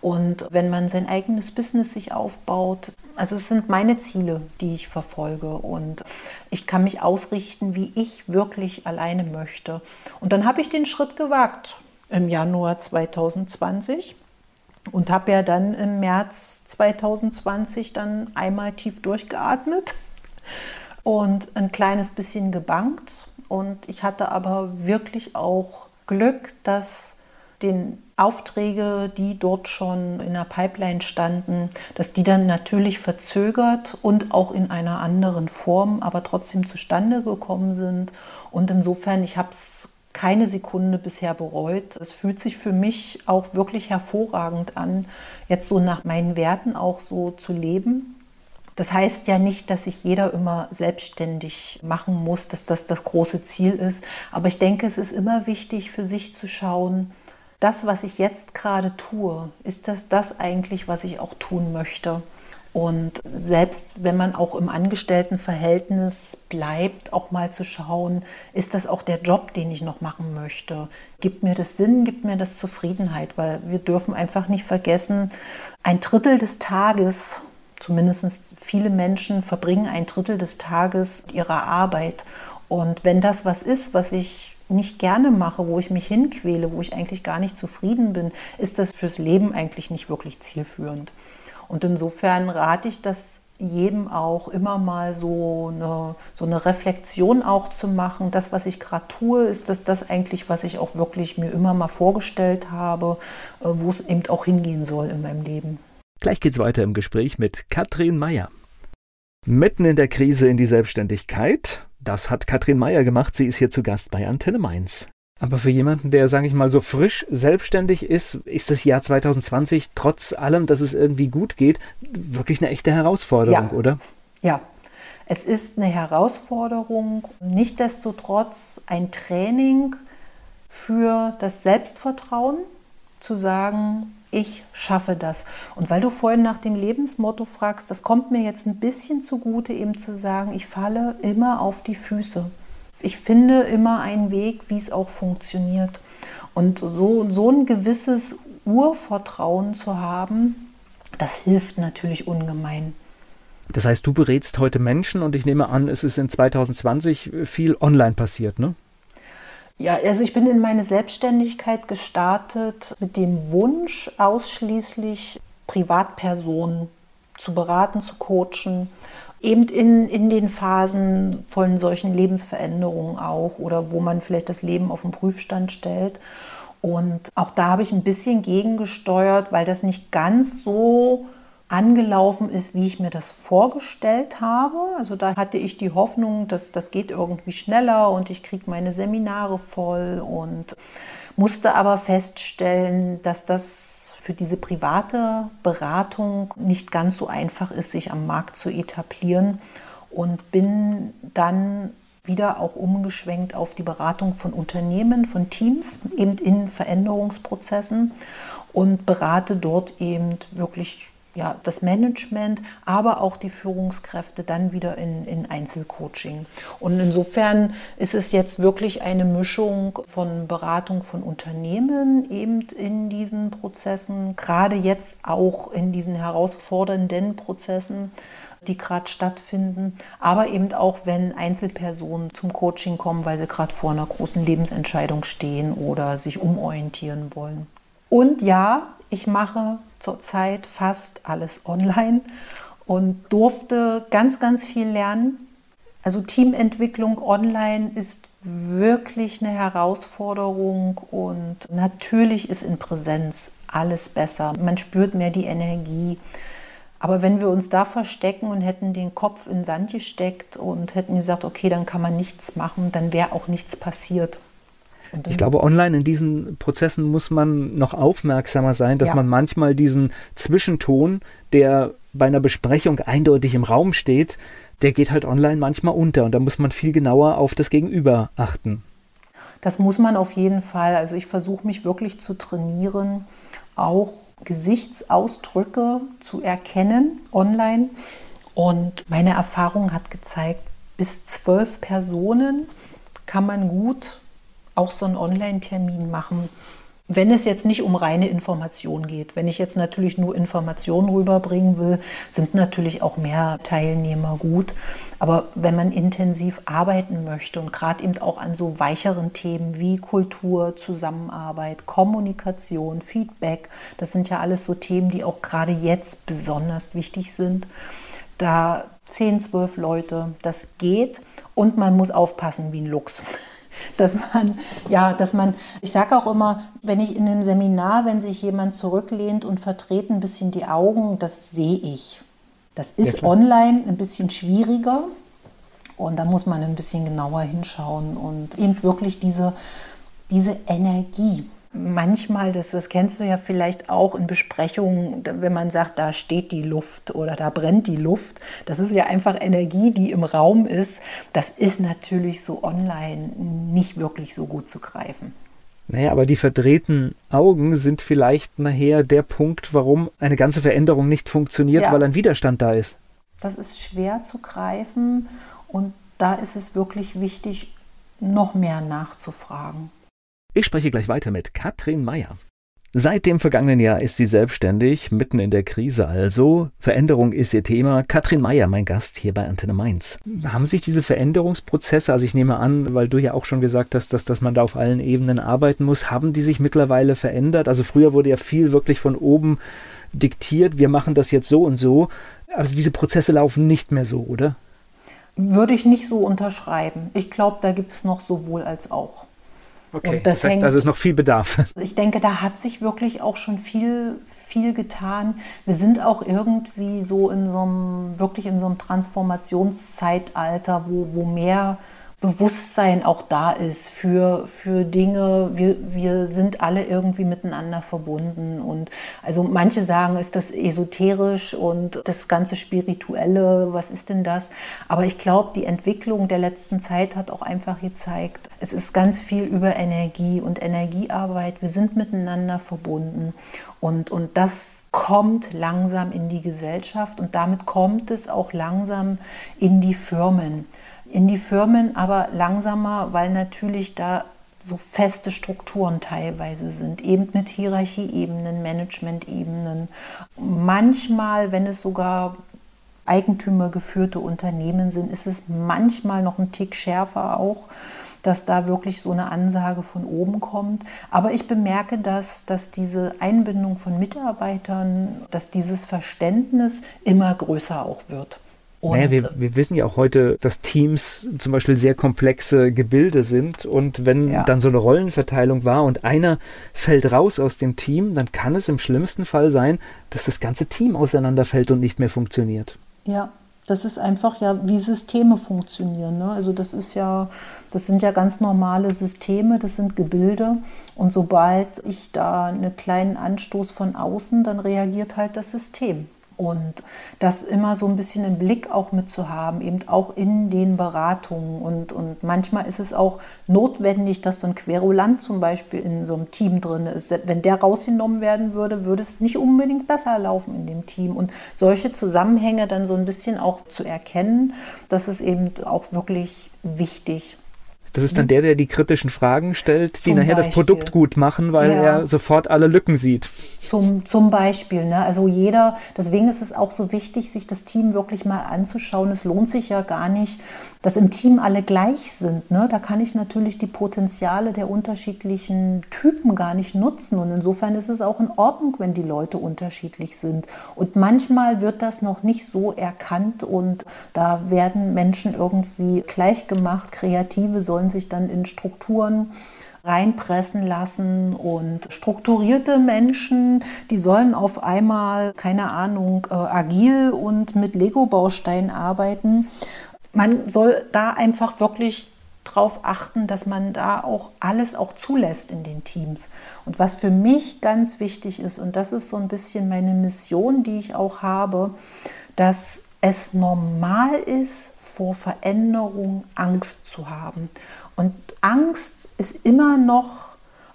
Und wenn man sein eigenes Business sich aufbaut, also es sind meine Ziele, die ich verfolge und ich kann mich ausrichten, wie ich wirklich alleine möchte. Und dann habe ich den Schritt gewagt im Januar 2020 und habe ja dann im März 2020 dann einmal tief durchgeatmet und ein kleines bisschen gebankt. Und ich hatte aber wirklich auch Glück, dass den Aufträge, die dort schon in der Pipeline standen, dass die dann natürlich verzögert und auch in einer anderen Form, aber trotzdem zustande gekommen sind. Und insofern, ich habe es keine Sekunde bisher bereut. Es fühlt sich für mich auch wirklich hervorragend an, jetzt so nach meinen Werten auch so zu leben. Das heißt ja nicht, dass sich jeder immer selbstständig machen muss, dass das das große Ziel ist. Aber ich denke, es ist immer wichtig für sich zu schauen, das, was ich jetzt gerade tue, ist das das eigentlich, was ich auch tun möchte? Und selbst wenn man auch im Angestelltenverhältnis bleibt, auch mal zu schauen, ist das auch der Job, den ich noch machen möchte? Gibt mir das Sinn, gibt mir das Zufriedenheit? Weil wir dürfen einfach nicht vergessen, ein Drittel des Tages, zumindest viele Menschen verbringen ein Drittel des Tages mit ihrer Arbeit. Und wenn das was ist, was ich nicht gerne mache, wo ich mich hinquäle, wo ich eigentlich gar nicht zufrieden bin, ist das fürs Leben eigentlich nicht wirklich zielführend. Und insofern rate ich das jedem auch immer mal so eine, so eine Reflexion auch zu machen. Das, was ich gerade tue, ist das das eigentlich, was ich auch wirklich mir immer mal vorgestellt habe, äh, wo es eben auch hingehen soll in meinem Leben. Gleich geht's weiter im Gespräch mit Katrin Meyer. Mitten in der Krise in die Selbstständigkeit. Das hat Katrin Meyer gemacht. Sie ist hier zu Gast bei Antenne Mainz. Aber für jemanden, der, sage ich mal, so frisch selbstständig ist, ist das Jahr 2020 trotz allem, dass es irgendwie gut geht, wirklich eine echte Herausforderung, ja. oder? Ja, es ist eine Herausforderung, nichtdestotrotz ein Training für das Selbstvertrauen, zu sagen, ich schaffe das. Und weil du vorhin nach dem Lebensmotto fragst, das kommt mir jetzt ein bisschen zugute, eben zu sagen, ich falle immer auf die Füße ich finde immer einen Weg, wie es auch funktioniert. Und so, so ein gewisses Urvertrauen zu haben, das hilft natürlich ungemein. Das heißt, du berätst heute Menschen und ich nehme an, es ist in 2020 viel online passiert, ne? Ja, also ich bin in meine Selbstständigkeit gestartet mit dem Wunsch, ausschließlich Privatpersonen zu beraten, zu coachen eben in, in den Phasen von solchen Lebensveränderungen auch oder wo man vielleicht das Leben auf den Prüfstand stellt. Und auch da habe ich ein bisschen gegengesteuert, weil das nicht ganz so angelaufen ist, wie ich mir das vorgestellt habe. Also da hatte ich die Hoffnung, dass das geht irgendwie schneller und ich kriege meine Seminare voll und musste aber feststellen, dass das für diese private Beratung nicht ganz so einfach ist, sich am Markt zu etablieren. Und bin dann wieder auch umgeschwenkt auf die Beratung von Unternehmen, von Teams, eben in Veränderungsprozessen und berate dort eben wirklich ja, das Management, aber auch die Führungskräfte dann wieder in, in Einzelcoaching. Und insofern ist es jetzt wirklich eine Mischung von Beratung von Unternehmen eben in diesen Prozessen, gerade jetzt auch in diesen herausfordernden Prozessen, die gerade stattfinden, aber eben auch, wenn Einzelpersonen zum Coaching kommen, weil sie gerade vor einer großen Lebensentscheidung stehen oder sich umorientieren wollen. Und ja, ich mache zurzeit fast alles online und durfte ganz, ganz viel lernen. Also Teamentwicklung online ist wirklich eine Herausforderung und natürlich ist in Präsenz alles besser. Man spürt mehr die Energie. Aber wenn wir uns da verstecken und hätten den Kopf in Sand gesteckt und hätten gesagt, okay, dann kann man nichts machen, dann wäre auch nichts passiert. Ich glaube, online in diesen Prozessen muss man noch aufmerksamer sein, dass ja. man manchmal diesen Zwischenton, der bei einer Besprechung eindeutig im Raum steht, der geht halt online manchmal unter und da muss man viel genauer auf das Gegenüber achten. Das muss man auf jeden Fall. Also ich versuche mich wirklich zu trainieren, auch Gesichtsausdrücke zu erkennen online. Und meine Erfahrung hat gezeigt, bis zwölf Personen kann man gut auch so einen Online-Termin machen. Wenn es jetzt nicht um reine Information geht, wenn ich jetzt natürlich nur Informationen rüberbringen will, sind natürlich auch mehr Teilnehmer gut. Aber wenn man intensiv arbeiten möchte und gerade eben auch an so weicheren Themen wie Kultur, Zusammenarbeit, Kommunikation, Feedback, das sind ja alles so Themen, die auch gerade jetzt besonders wichtig sind, da 10, 12 Leute, das geht und man muss aufpassen wie ein Luchs dass man, ja, dass man, ich sage auch immer, wenn ich in einem Seminar, wenn sich jemand zurücklehnt und verdreht ein bisschen die Augen, das sehe ich. Das ist ja, online ein bisschen schwieriger und da muss man ein bisschen genauer hinschauen und eben wirklich diese, diese Energie manchmal, das, das kennst du ja vielleicht auch in Besprechungen, wenn man sagt, da steht die Luft oder da brennt die Luft, das ist ja einfach Energie, die im Raum ist. Das ist natürlich so online nicht wirklich so gut zu greifen. Naja, aber die verdrehten Augen sind vielleicht nachher der Punkt, warum eine ganze Veränderung nicht funktioniert, ja. weil ein Widerstand da ist. Das ist schwer zu greifen und da ist es wirklich wichtig, noch mehr nachzufragen. Ich spreche gleich weiter mit Katrin Meyer. Seit dem vergangenen Jahr ist sie selbstständig, mitten in der Krise also. Veränderung ist ihr Thema. Katrin Meyer, mein Gast hier bei Antenne Mainz. Haben sich diese Veränderungsprozesse, also ich nehme an, weil du ja auch schon gesagt hast, dass, dass man da auf allen Ebenen arbeiten muss, haben die sich mittlerweile verändert? Also früher wurde ja viel wirklich von oben diktiert, wir machen das jetzt so und so. Also diese Prozesse laufen nicht mehr so, oder? Würde ich nicht so unterschreiben. Ich glaube, da gibt es noch sowohl als auch. Okay, das, das heißt hängt, also ist noch viel Bedarf. Ich denke, da hat sich wirklich auch schon viel, viel getan. Wir sind auch irgendwie so in so einem, wirklich in so einem Transformationszeitalter, wo, wo mehr Bewusstsein auch da ist für, für Dinge. Wir, wir sind alle irgendwie miteinander verbunden. Und also manche sagen, ist das esoterisch und das ganze Spirituelle, was ist denn das? Aber ich glaube, die Entwicklung der letzten Zeit hat auch einfach gezeigt, es ist ganz viel über Energie und Energiearbeit. Wir sind miteinander verbunden. Und, und das kommt langsam in die Gesellschaft und damit kommt es auch langsam in die Firmen in die Firmen, aber langsamer, weil natürlich da so feste Strukturen teilweise sind, eben mit Hierarchieebenen, Managementebenen. Manchmal, wenn es sogar eigentümergeführte Unternehmen sind, ist es manchmal noch ein Tick schärfer auch, dass da wirklich so eine Ansage von oben kommt. Aber ich bemerke, dass, dass diese Einbindung von Mitarbeitern, dass dieses Verständnis immer größer auch wird. Und naja, wir, wir, wissen ja auch heute, dass Teams zum Beispiel sehr komplexe Gebilde sind. Und wenn ja. dann so eine Rollenverteilung war und einer fällt raus aus dem Team, dann kann es im schlimmsten Fall sein, dass das ganze Team auseinanderfällt und nicht mehr funktioniert. Ja, das ist einfach ja, wie Systeme funktionieren. Ne? Also das ist ja, das sind ja ganz normale Systeme, das sind Gebilde. Und sobald ich da einen kleinen Anstoß von außen, dann reagiert halt das System. Und das immer so ein bisschen im Blick auch mitzuhaben, eben auch in den Beratungen. Und, und manchmal ist es auch notwendig, dass so ein Querulant zum Beispiel in so einem Team drin ist. Wenn der rausgenommen werden würde, würde es nicht unbedingt besser laufen in dem Team. Und solche Zusammenhänge dann so ein bisschen auch zu erkennen, das ist eben auch wirklich wichtig. Das ist dann der, der die kritischen Fragen stellt, die zum nachher Beispiel. das Produkt gut machen, weil ja. er sofort alle Lücken sieht. Zum, zum Beispiel. Ne? Also jeder, deswegen ist es auch so wichtig, sich das Team wirklich mal anzuschauen. Es lohnt sich ja gar nicht, dass im Team alle gleich sind. Ne? Da kann ich natürlich die Potenziale der unterschiedlichen Typen gar nicht nutzen. Und insofern ist es auch in Ordnung, wenn die Leute unterschiedlich sind. Und manchmal wird das noch nicht so erkannt und da werden Menschen irgendwie gleich gemacht. Kreative sollen sich dann in Strukturen reinpressen lassen und strukturierte Menschen, die sollen auf einmal, keine Ahnung, äh, agil und mit Lego-Bausteinen arbeiten man soll da einfach wirklich darauf achten, dass man da auch alles auch zulässt in den Teams. Und was für mich ganz wichtig ist, und das ist so ein bisschen meine Mission, die ich auch habe, dass es normal ist, vor Veränderung Angst zu haben. Und Angst ist immer noch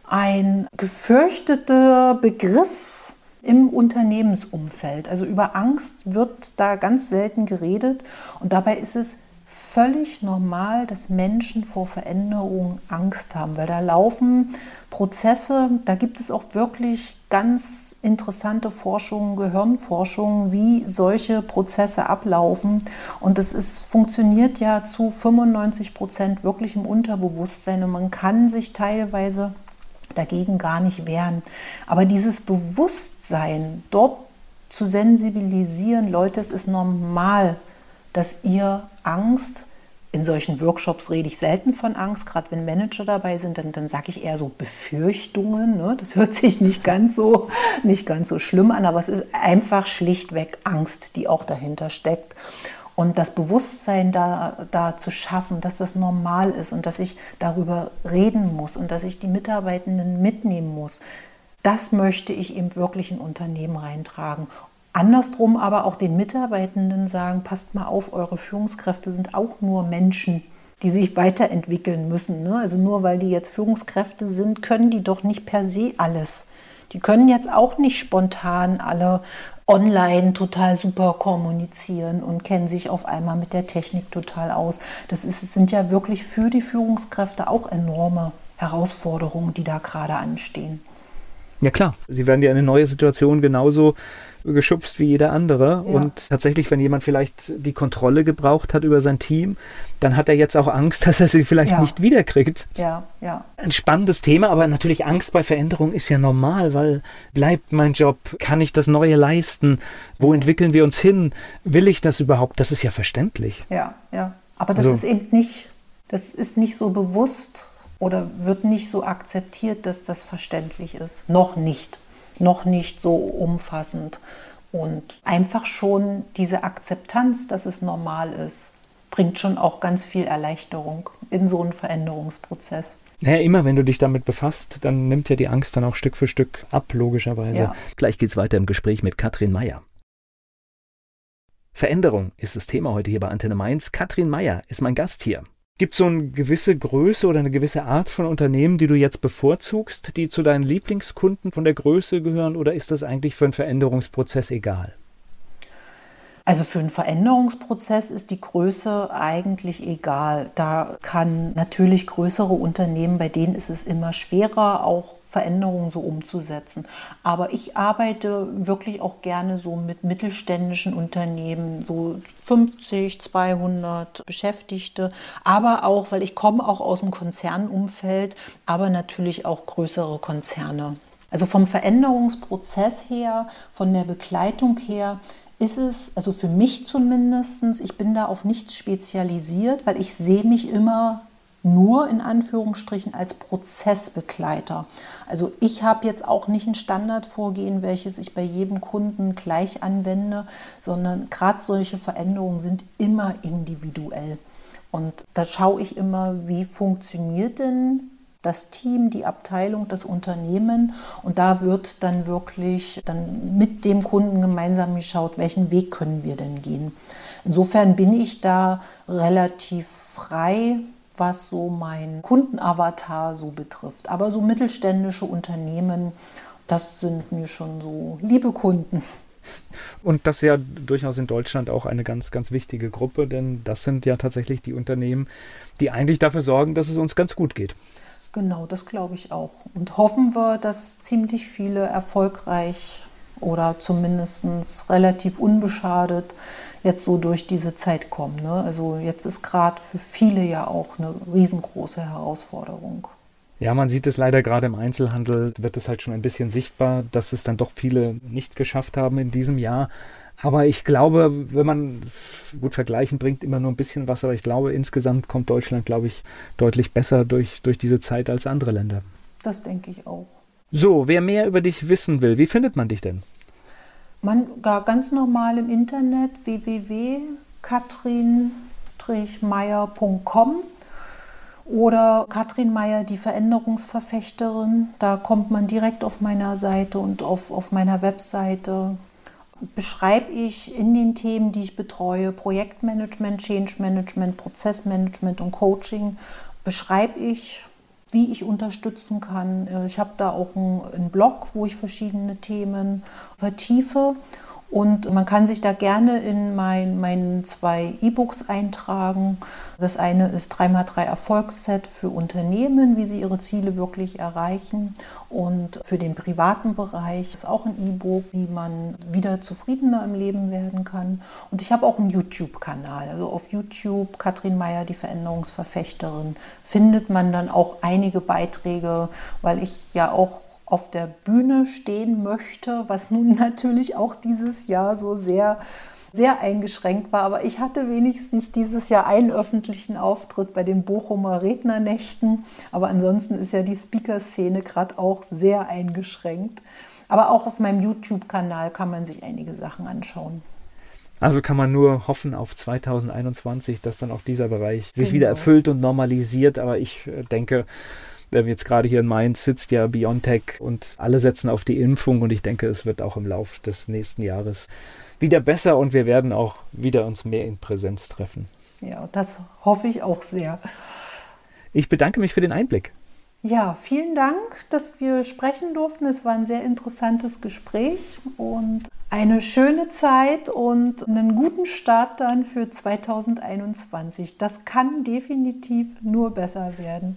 ein gefürchteter Begriff im Unternehmensumfeld. Also über Angst wird da ganz selten geredet und dabei ist es völlig normal, dass Menschen vor Veränderungen Angst haben, weil da laufen Prozesse, da gibt es auch wirklich ganz interessante Forschungen, Gehirnforschungen, wie solche Prozesse ablaufen. Und es ist, funktioniert ja zu 95 Prozent wirklich im Unterbewusstsein und man kann sich teilweise dagegen gar nicht wehren. Aber dieses Bewusstsein, dort zu sensibilisieren, Leute, es ist normal, dass ihr Angst, in solchen Workshops rede ich selten von Angst, gerade wenn Manager dabei sind, dann, dann sage ich eher so Befürchtungen. Ne? Das hört sich nicht ganz, so, nicht ganz so schlimm an, aber es ist einfach schlichtweg Angst, die auch dahinter steckt. Und das Bewusstsein da, da zu schaffen, dass das normal ist und dass ich darüber reden muss und dass ich die Mitarbeitenden mitnehmen muss, das möchte ich eben wirklich in Unternehmen reintragen. Andersrum aber auch den Mitarbeitenden sagen, passt mal auf, eure Führungskräfte sind auch nur Menschen, die sich weiterentwickeln müssen. Ne? Also nur weil die jetzt Führungskräfte sind, können die doch nicht per se alles. Die können jetzt auch nicht spontan alle online total super kommunizieren und kennen sich auf einmal mit der Technik total aus. Das ist, sind ja wirklich für die Führungskräfte auch enorme Herausforderungen, die da gerade anstehen. Ja klar, sie werden ja eine neue Situation genauso geschubst wie jeder andere. Ja. Und tatsächlich, wenn jemand vielleicht die Kontrolle gebraucht hat über sein Team, dann hat er jetzt auch Angst, dass er sie vielleicht ja. nicht wiederkriegt. Ja, ja. Ein spannendes Thema, aber natürlich Angst bei Veränderung ist ja normal, weil bleibt mein Job, kann ich das Neue leisten? Wo entwickeln wir uns hin? Will ich das überhaupt? Das ist ja verständlich. Ja, ja. Aber das also, ist eben nicht, das ist nicht so bewusst oder wird nicht so akzeptiert, dass das verständlich ist. Noch nicht noch nicht so umfassend. Und einfach schon diese Akzeptanz, dass es normal ist, bringt schon auch ganz viel Erleichterung in so einen Veränderungsprozess. Naja, immer wenn du dich damit befasst, dann nimmt ja die Angst dann auch Stück für Stück ab, logischerweise. Ja. Gleich geht's weiter im Gespräch mit Katrin Meyer. Veränderung ist das Thema heute hier bei Antenne Mainz. Katrin Meyer ist mein Gast hier. Gibt es so eine gewisse Größe oder eine gewisse Art von Unternehmen, die du jetzt bevorzugst, die zu deinen Lieblingskunden von der Größe gehören oder ist das eigentlich für einen Veränderungsprozess egal? Also für einen Veränderungsprozess ist die Größe eigentlich egal. Da kann natürlich größere Unternehmen, bei denen ist es immer schwerer, auch Veränderungen so umzusetzen. Aber ich arbeite wirklich auch gerne so mit mittelständischen Unternehmen, so 50, 200 Beschäftigte, aber auch, weil ich komme auch aus dem Konzernumfeld, aber natürlich auch größere Konzerne. Also vom Veränderungsprozess her, von der Begleitung her, ist es, also für mich zumindest, ich bin da auf nichts spezialisiert, weil ich sehe mich immer nur in Anführungsstrichen als Prozessbegleiter. Also ich habe jetzt auch nicht ein Standardvorgehen, welches ich bei jedem Kunden gleich anwende, sondern gerade solche Veränderungen sind immer individuell. Und da schaue ich immer, wie funktioniert denn das Team, die Abteilung, das Unternehmen. Und da wird dann wirklich dann mit dem Kunden gemeinsam geschaut, welchen Weg können wir denn gehen. Insofern bin ich da relativ frei, was so mein Kundenavatar so betrifft. Aber so mittelständische Unternehmen, das sind mir schon so liebe Kunden. Und das ist ja durchaus in Deutschland auch eine ganz, ganz wichtige Gruppe, denn das sind ja tatsächlich die Unternehmen, die eigentlich dafür sorgen, dass es uns ganz gut geht. Genau, das glaube ich auch. Und hoffen wir, dass ziemlich viele erfolgreich oder zumindest relativ unbeschadet jetzt so durch diese Zeit kommen. Ne? Also jetzt ist gerade für viele ja auch eine riesengroße Herausforderung. Ja, man sieht es leider gerade im Einzelhandel, wird es halt schon ein bisschen sichtbar, dass es dann doch viele nicht geschafft haben in diesem Jahr. Aber ich glaube, wenn man gut vergleichen, bringt immer nur ein bisschen was, aber ich glaube, insgesamt kommt Deutschland, glaube ich, deutlich besser durch, durch diese Zeit als andere Länder. Das denke ich auch. So, wer mehr über dich wissen will, wie findet man dich denn? Man gar ganz normal im Internet www.katrin-meyer.com oder Katrin Meyer, die Veränderungsverfechterin. Da kommt man direkt auf meiner Seite und auf, auf meiner Webseite beschreibe ich in den Themen, die ich betreue, Projektmanagement, Change Management, Prozessmanagement und Coaching, beschreibe ich, wie ich unterstützen kann. Ich habe da auch einen Blog, wo ich verschiedene Themen vertiefe und man kann sich da gerne in mein, meinen zwei E-Books eintragen. Das eine ist 3x3 Erfolgsset für Unternehmen, wie sie ihre Ziele wirklich erreichen. Und für den privaten Bereich ist auch ein E-Book, wie man wieder zufriedener im Leben werden kann. Und ich habe auch einen YouTube-Kanal. Also auf YouTube, Katrin Meyer, die Veränderungsverfechterin, findet man dann auch einige Beiträge, weil ich ja auch auf der Bühne stehen möchte, was nun natürlich auch dieses Jahr so sehr sehr eingeschränkt war, aber ich hatte wenigstens dieses Jahr einen öffentlichen Auftritt bei den Bochumer Rednernächten, aber ansonsten ist ja die Speaker-Szene gerade auch sehr eingeschränkt. Aber auch auf meinem YouTube-Kanal kann man sich einige Sachen anschauen. Also kann man nur hoffen auf 2021, dass dann auch dieser Bereich sich genau. wieder erfüllt und normalisiert. Aber ich äh, denke, Jetzt gerade hier in Mainz sitzt ja BioNTech und alle setzen auf die Impfung und ich denke, es wird auch im Laufe des nächsten Jahres wieder besser und wir werden auch wieder uns mehr in Präsenz treffen. Ja, das hoffe ich auch sehr. Ich bedanke mich für den Einblick. Ja, vielen Dank, dass wir sprechen durften. Es war ein sehr interessantes Gespräch und eine schöne Zeit und einen guten Start dann für 2021. Das kann definitiv nur besser werden.